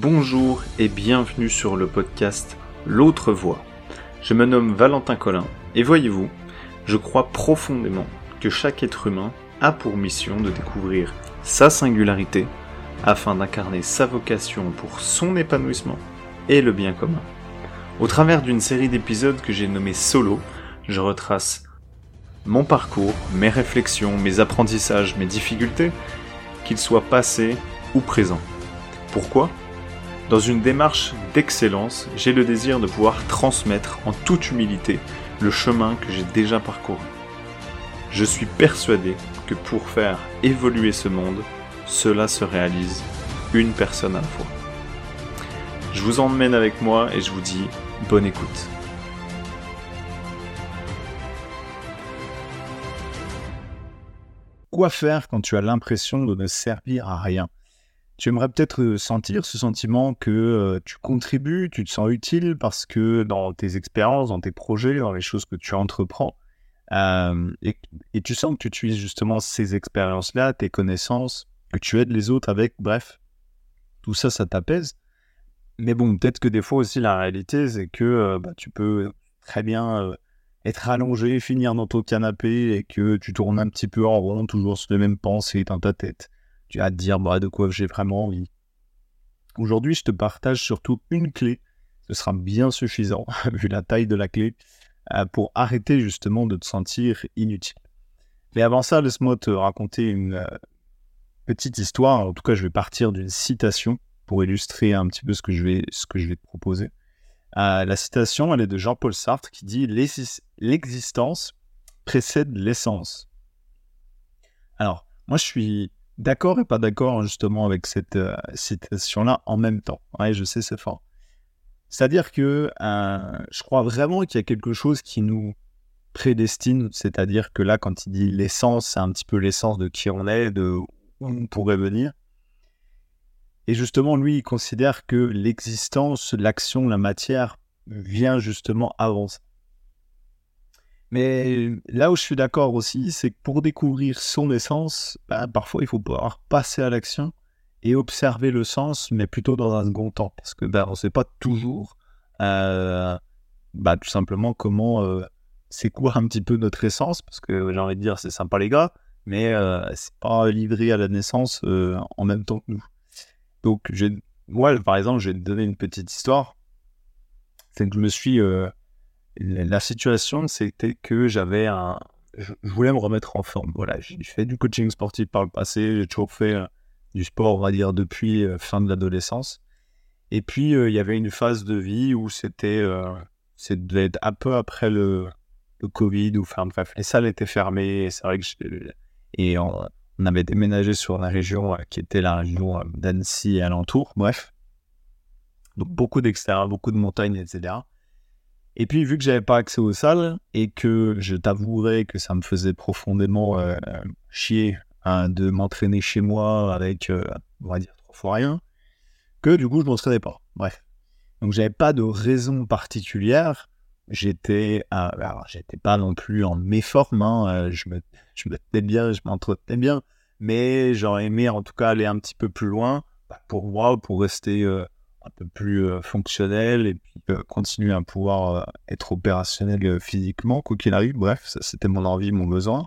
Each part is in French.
Bonjour et bienvenue sur le podcast L'autre voix. Je me nomme Valentin Collin et voyez-vous, je crois profondément que chaque être humain a pour mission de découvrir sa singularité afin d'incarner sa vocation pour son épanouissement et le bien commun. Au travers d'une série d'épisodes que j'ai nommé Solo, je retrace mon parcours, mes réflexions, mes apprentissages, mes difficultés, qu'ils soient passés ou présents. Pourquoi? Dans une démarche d'excellence, j'ai le désir de pouvoir transmettre en toute humilité le chemin que j'ai déjà parcouru. Je suis persuadé que pour faire évoluer ce monde, cela se réalise une personne à la fois. Je vous emmène avec moi et je vous dis bonne écoute. Quoi faire quand tu as l'impression de ne servir à rien? Tu aimerais peut-être euh, sentir ce sentiment que euh, tu contribues, tu te sens utile parce que dans tes expériences, dans tes projets, dans les choses que tu entreprends, euh, et, tu sens que tu utilises justement ces expériences-là, tes connaissances, que tu aides les autres avec, bref, tout ça, ça t'apaise. Mais bon, peut-être que des fois aussi, la réalité, c'est que bah, tu peux très bien être allongé, finir dans ton canapé et que tu tournes un petit peu en rond, toujours sur les mêmes pensées dans ta tête. Tu vas te dire, bah, de quoi j'ai vraiment envie. Aujourd'hui, je te partage surtout une clé. Ce sera bien suffisant, vu la taille de la clé, euh, pour arrêter justement de te sentir inutile. Mais avant ça, laisse-moi te raconter une euh, petite histoire. En tout cas, je vais partir d'une citation pour illustrer un petit peu ce que je vais, ce que je vais te proposer. Euh, la citation, elle est de Jean-Paul Sartre qui dit L'existence précède l'essence. Alors, moi, je suis d'accord et pas d'accord justement avec cette euh, citation-là en même temps. Ouais, je sais, c'est fort. C'est-à-dire que euh, je crois vraiment qu'il y a quelque chose qui nous prédestine, c'est-à-dire que là, quand il dit l'essence, c'est un petit peu l'essence de qui on est, de où on pourrait venir. Et justement, lui, il considère que l'existence, l'action, la matière vient justement avant ça. Mais là où je suis d'accord aussi, c'est que pour découvrir son essence, bah, parfois il faut pouvoir passer à l'action et observer le sens, mais plutôt dans un second temps. Parce que bah, on ne sait pas toujours euh, bah, tout simplement comment euh, c'est quoi un petit peu notre essence. Parce que j'ai envie de dire, c'est sympa les gars, mais euh, c'est pas livré à la naissance euh, en même temps que nous. Donc, moi, par exemple, je vais te donner une petite histoire. C'est que je me suis. Euh, la situation, c'était que j'avais un. Je voulais me remettre en forme. Voilà, j'ai fait du coaching sportif par le passé. J'ai toujours fait euh, du sport, on va dire, depuis euh, fin de l'adolescence. Et puis, il y avait une phase de vie où c'était. être un peu après le, Covid enfin bref, les salles étaient fermées. Et c'est vrai que. Et on avait déménagé sur la région euh, qui était la région euh, d'Annecy et alentour, bref. Donc beaucoup d'extérieur, beaucoup de montagnes, etc. Et puis vu que j'avais pas accès aux salles et que je t'avouerais que ça me faisait profondément euh, chier hein, de m'entraîner chez moi avec, on va dire, trois fois rien, que du coup je m'entraînais pas. Bref. Donc j'avais pas de raison particulière j'étais alors j'étais pas non plus en méforme hein, euh, je me je me tenais bien je m'entretenais bien mais j'aurais aimé en tout cas aller un petit peu plus loin bah, pour moi pour rester euh, un peu plus euh, fonctionnel et puis continuer à pouvoir être opérationnel physiquement quoi qu'il arrive bref c'était mon envie mon besoin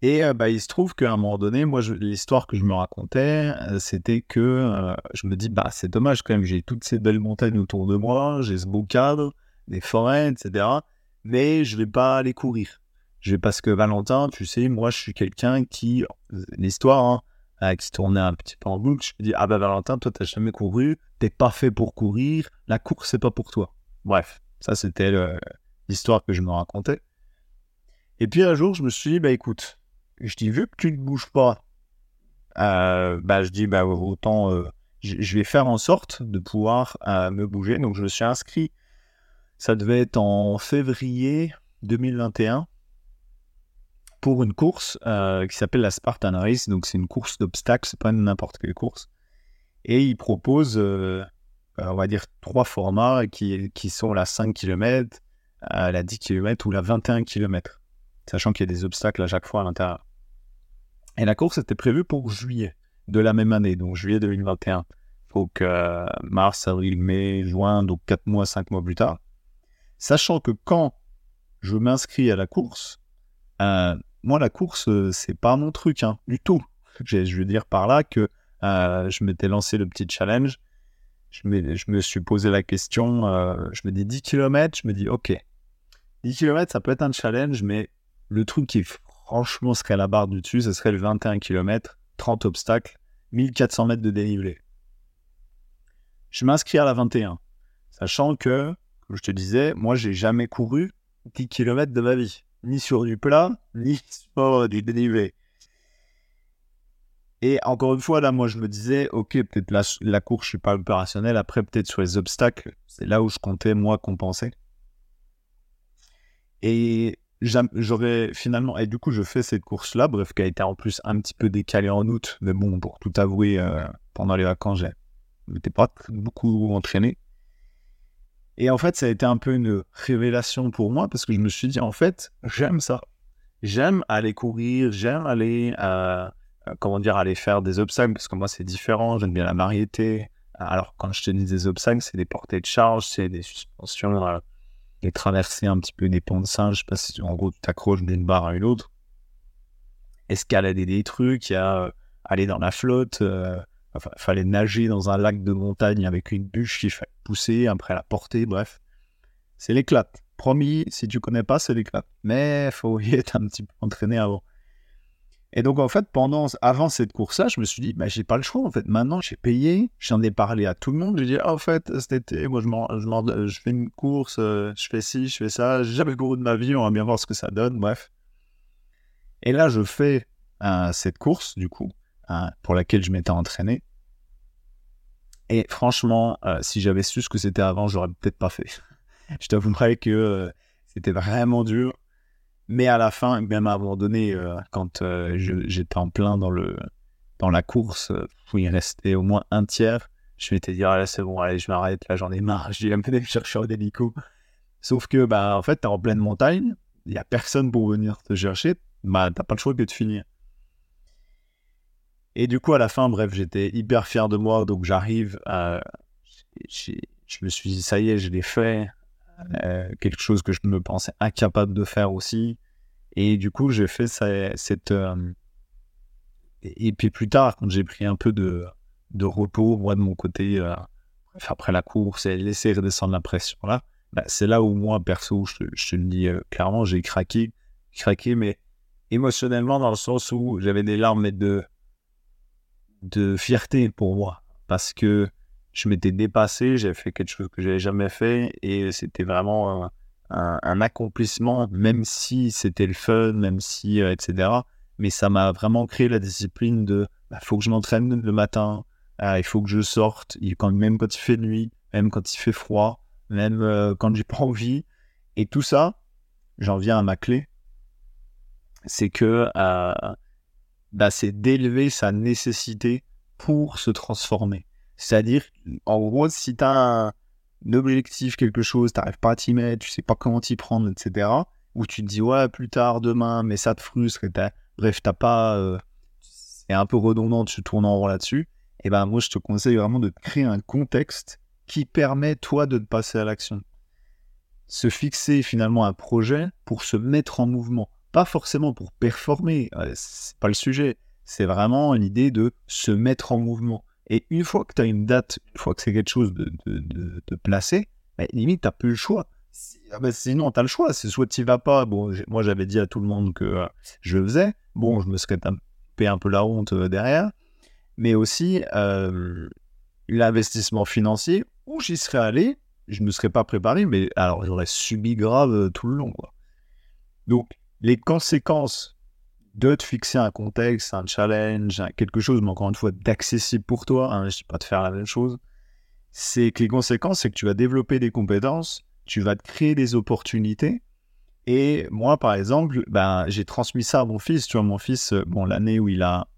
et bah, il se trouve qu'à un moment donné, moi, l'histoire que je me racontais, c'était que je me dis, bah, c'est dommage quand même, j'ai toutes ces belles montagnes autour de moi, j'ai ce beau cadre, des forêts, etc. Mais je vais pas aller courir. Je vais parce que Valentin, tu sais, moi, je suis quelqu'un qui, l'histoire, hein, qui tournait un petit peu en boucle, je me dis, ah bah Valentin, toi, t'as jamais couru, t'es pas fait pour courir, la course, c'est pas pour toi. Bref, ça, c'était l'histoire que je me racontais. Et puis un jour, je me suis dit, bah écoute, je dis, vu que tu ne bouges pas, euh, bah, je dis, bah, autant, euh, je vais faire en sorte de pouvoir euh, me bouger. Donc, je me suis inscrit, ça devait être en février 2021, pour une course qui s'appelle la Spartan Race. Donc, c'est une course d'obstacles, c'est pas n'importe quelle course. Et il propose, on va dire, trois formats qui, qui sont la 5 km, la 10 km ou la 21 km. Sachant qu'il y a des obstacles à chaque fois à l'intérieur. Et la course était prévue pour juillet. de la même année, donc juillet 2021. Donc mars, avril, mai, juin, donc 4 mois, 5 mois plus tard. Sachant que quand je m'inscris à la course, euh, moi la course, euh, c'est pas mon truc hein, du tout. Je veux dire par là que euh, je m'étais lancé le petit challenge. Je me, suis posé la question, je me dis 10 km, je me dis ok, 10 km ça peut être un challenge, mais le truc qui franchement serait la barre du dessus, ce serait le 21 km, 30 obstacles, 1400 mètres de dénivelé. Je m'inscris à la 21, sachant que, comme je te disais, moi j'ai jamais couru 10 km de ma vie, ni sur du plat, ni sur du dénivelé. Et encore une fois, là, moi, je me disais, ok, peut-être la, la course, je suis pas opérationnel. Après, peut-être sur les obstacles, c'est là où je comptais, moi, compenser. Et j'aurais finalement, et du coup, je fais cette course-là, bref, qui a été en plus un petit peu décalée en août. Mais bon, pour tout avouer, euh, pendant les vacances, je m'étais pas beaucoup entraîné. Et en fait, ça a été un peu une révélation pour moi parce que je me suis dit, en fait, j'aime ça. J'aime aller courir, j'aime aller, euh, euh, comment dire, aller faire des obstacles parce que moi, c'est différent. J'aime bien la variété. Alors, quand je te dis des obstacles, c'est des portées de charge, c'est des suspensions, euh, des traversées un petit peu des ponts de singe. Je sais pas si, en gros, tu t'accroches d'une barre à une autre. Escalader des trucs, a aller dans la flotte. Enfin, fallait nager dans un lac de montagne avec une bûche qu'il fallait pousser, après la porter, bref. C'est l'éclate. Promis, si tu connais pas, c'est l'éclate. Mais faut y être un petit peu entraîné avant. Et donc, en fait, pendant, avant cette course-là, je me suis dit, bah, j'ai pas le choix. En fait, maintenant, j'ai payé. J'en ai parlé à tout le monde. J'ai dit, ah, en fait, cet été, moi, je fais une course, euh, je fais ci, je fais ça. J'ai jamais couru de ma vie. On va bien voir ce que ça donne. Bref. Et là, je fais euh, cette course, du coup. Hein, pour laquelle je m'étais entraîné. Et franchement, euh, si j'avais su ce que c'était avant, j'aurais peut-être pas fait. je t'avouerais que euh, c'était vraiment dur. Mais à la fin, même à un moment donné, euh, quand j'étais en plein dans, le, dans la course, où il restait au moins un tiers, je m'étais dit, allez, c'est bon, allez, je m'arrête, là, j'en ai marre, j'ai même me chercher un hélico. Sauf que, bah, en fait, t'es en pleine montagne, il n'y a personne pour venir te chercher, bah, t'as pas le choix que de finir. Et du coup, à la fin, bref, j'étais hyper fier de moi. Donc, j'arrive à. Je me suis dit, ça y est, je l'ai fait. Euh, quelque chose que je me pensais incapable de faire aussi. Et du coup, j'ai fait cette. Euh, et puis plus tard, quand j'ai pris un peu de, de repos, moi de mon côté, euh, après la course et laisser redescendre la pression là, bah, c'est là où moi, perso, je, je te le dis clairement, j'ai craqué. Craqué, mais émotionnellement, dans le sens où j'avais des larmes de de fierté pour moi parce que je m'étais dépassé, j'avais fait quelque chose que j'avais jamais fait et c'était vraiment un, accomplissement, même si c'était le fun, même si, euh, etc. Mais ça m'a vraiment créé la discipline de il bah, faut que je m'entraîne le matin, ah, il faut que je sorte, même quand il fait nuit, même quand il fait froid, même euh, quand j'ai pas envie. Et tout ça, j'en viens à ma clé, c'est que euh, bah, c'est d'élever sa nécessité pour se transformer. C'est-à-dire, en gros, si tu as un, objectif, quelque chose, tu n'arrives pas à t'y mettre, tu sais pas comment t'y prendre, etc., ou tu te dis, ouais, plus tard, demain, mais ça te frustre, et bref, t'as pas. Euh, c'est un peu redondant, tu tournes en rond là-dessus, et ben moi, je te conseille vraiment de créer un contexte qui permet, toi, de te passer à l'action. Se fixer finalement un projet pour se mettre en mouvement pas forcément pour performer, euh, c'est pas le sujet, c'est vraiment l'idée de se mettre en mouvement. Et une fois que tu as une date, une fois que c'est quelque chose de, de, de, placé, bah, limite, tu plus le choix. Ah bah, sinon, tu as le choix. C'est soit tu vas pas. Bon, moi, j'avais dit à tout le monde que euh, je faisais. Bon, je me serais tapé un peu la honte euh, derrière. Mais aussi, l'investissement financier, où j'y serais allé, je ne me serais pas préparé, mais alors j'aurais subi grave tout le long. Donc, les conséquences de te fixer un contexte, un challenge, quelque chose, mais encore une fois, d'accessible pour toi, hein, je ne dis pas de faire la même chose, c'est que les conséquences, c'est que tu vas développer des compétences, tu vas te créer des opportunités. Et moi, par exemple, ben, j'ai transmis ça à mon fils. Tu vois, mon fils, euh, bon, l'année où il a,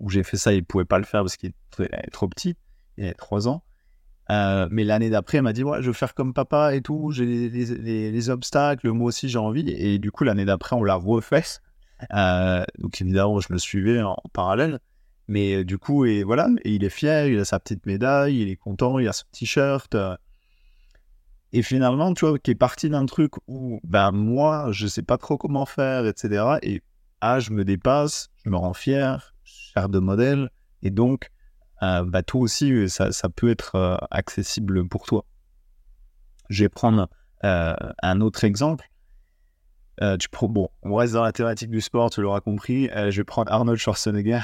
où j'ai fait ça, il pouvait pas le faire parce qu'il est trop petit, il a 3 ans. Euh, mais l'année d'après, elle m'a dit ouais, je veux faire comme papa et tout, j'ai les, obstacles, moi aussi j'ai envie. Et du coup, l'année d'après, on l'a refait. Euh, donc évidemment, je me suivais en, parallèle. Mais du coup, et voilà, et il est fier, il a sa petite médaille, il est content, il a son t-shirt. Et finalement, tu vois, qui est parti d'un truc où, ben, moi, je sais pas trop comment faire, etc. Et, ah, je me dépasse, je me rends fier, je de modèle. Et donc, euh, bah, toi aussi, ça, ça peut être euh, accessible pour toi. Je vais prendre euh, un autre exemple. tu bon, on reste dans la thématique du sport, tu l'auras compris. je vais prendre Arnold Schwarzenegger,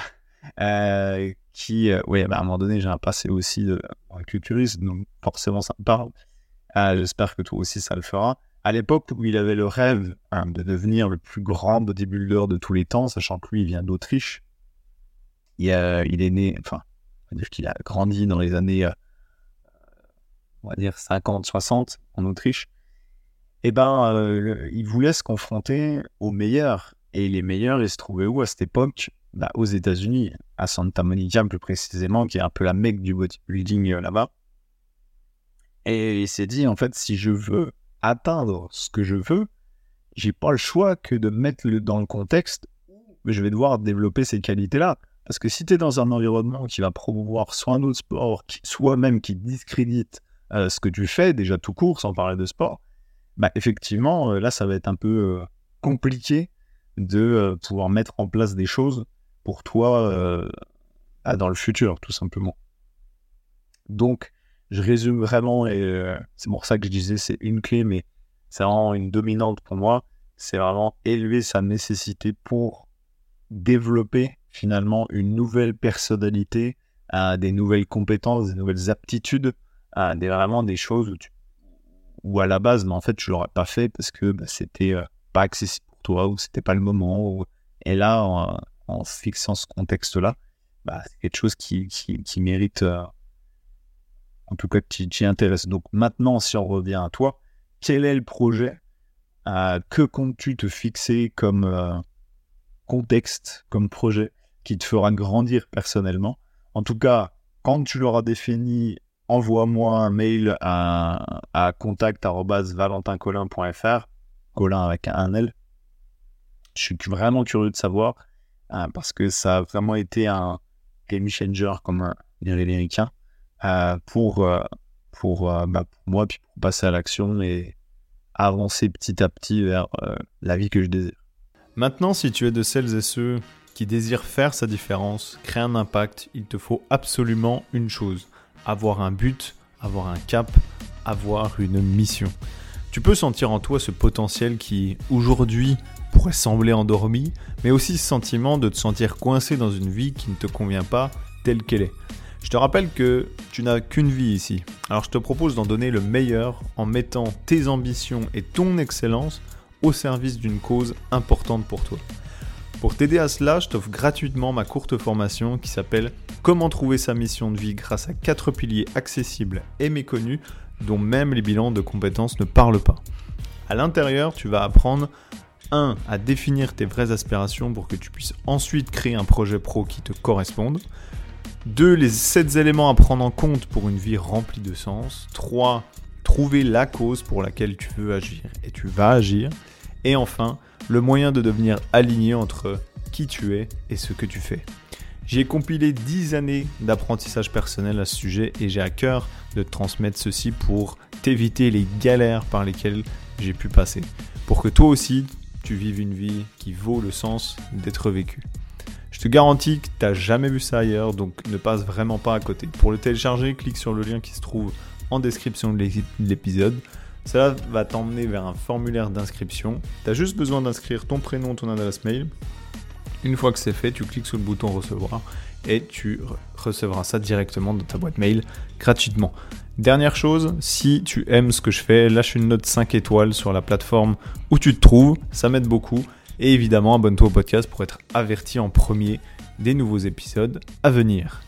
qui, oui, bah, à un moment donné, j'ai un passé aussi de, culturiste, donc forcément ça me parle. J'espère que toi aussi ça le fera. À l'époque où il avait le rêve hein, de devenir le plus grand bodybuilder de tous les temps, sachant que lui, il vient d'Autriche, il, il, est né, enfin, on va dire qu'il a grandi dans les années, euh, on va dire 50, 60 en Autriche. Eh ben, euh, il voulait se confronter aux meilleurs. Et les meilleurs, ils se trouvaient où à cette époque? Bah, Aux États-Unis, à Santa Monica plus précisément, qui est un peu la mecque du bodybuilding euh, là-bas. Et il s'est dit, en fait, si je veux atteindre ce que je veux, j'ai pas le choix que de mettre le, dans le contexte où je vais devoir développer ces qualités-là. Parce que si tu es dans un environnement qui va promouvoir soit un autre sport, soit même qui discrédite euh, ce que tu fais, déjà tout court, sans parler de sport, bah effectivement, euh, là, ça va être un peu euh, compliqué de pouvoir mettre en place des choses pour toi dans le futur, tout simplement. Donc, je résume vraiment, et c'est pour ça que je disais c'est une clé, mais c'est vraiment une dominante pour moi. C'est vraiment élever sa nécessité pour développer finalement une nouvelle personnalité, des nouvelles compétences, des nouvelles aptitudes, des, vraiment des choses où, tu, où à la base, mais en fait, tu l'aurais pas fait parce que bah, c'était euh, pas accessible pour toi ou c'était pas le moment. Et là, en, fixant ce contexte-là, bah, c'est quelque chose qui, qui, mérite euh, en tout cas qui t'y intéresse. Donc maintenant, si on revient à toi, quel est le projet euh, Que comptes-tu te fixer comme contexte, comme projet? Qui te fera grandir personnellement En tout cas, quand tu l'auras défini, envoie-moi un mail à, à contact.valentincolin.fr, Colin avec un L. Je suis vraiment curieux de savoir euh, parce que ça a vraiment été un game changer, comme dirait l'américain. Euh, pour, euh, bah, pour, moi, puis pour passer à l'action et avancer petit à petit vers la vie que je désire. Maintenant, si tu es de celles et ceux qui désirent faire sa différence, créer un impact, il te faut absolument une chose, avoir un but, avoir un cap, avoir une mission. Tu peux sentir en toi ce potentiel qui, aujourd'hui, pourrait sembler endormi, mais aussi ce sentiment de te sentir coincé dans une vie qui ne te convient pas telle qu'elle est. Je te rappelle que tu n'as qu'une vie ici. Alors je te propose d'en donner le meilleur en mettant tes ambitions et ton excellence au service d'une cause importante pour toi. Pour t'aider à cela, je t'offre gratuitement ma courte formation qui s'appelle Comment trouver sa mission de vie grâce à quatre piliers accessibles et méconnus dont même les bilans de compétences ne parlent pas. À l'intérieur, tu vas apprendre 1. à définir tes vraies aspirations pour que tu puisses ensuite créer un projet pro qui te corresponde. 2. Les 7 éléments à prendre en compte pour une vie remplie de sens. 3. Trouver la cause pour laquelle tu veux agir et tu vas agir. Et enfin, le moyen de devenir aligné entre qui tu es et ce que tu fais. J'ai compilé 10 années d'apprentissage personnel à ce sujet et j'ai à cœur de transmettre ceci pour t'éviter les galères par lesquelles j'ai pu passer. Pour que toi aussi, tu vives une vie qui vaut le sens d'être vécue. Je te garantis que tu n'as jamais vu ça ailleurs, donc ne passe vraiment pas à côté. Pour le télécharger, clique sur le lien qui se trouve en description de l'épisode. Cela va t'emmener vers un formulaire d'inscription. Tu as juste besoin d'inscrire ton prénom, ton adresse mail. Une fois que c'est fait, tu cliques sur le bouton recevoir et tu recevras ça directement dans ta boîte mail gratuitement. Dernière chose, si tu aimes ce que je fais, lâche une note 5 étoiles sur la plateforme où tu te trouves, ça m'aide beaucoup. Et évidemment, abonne-toi au podcast pour être averti en premier des nouveaux épisodes à venir.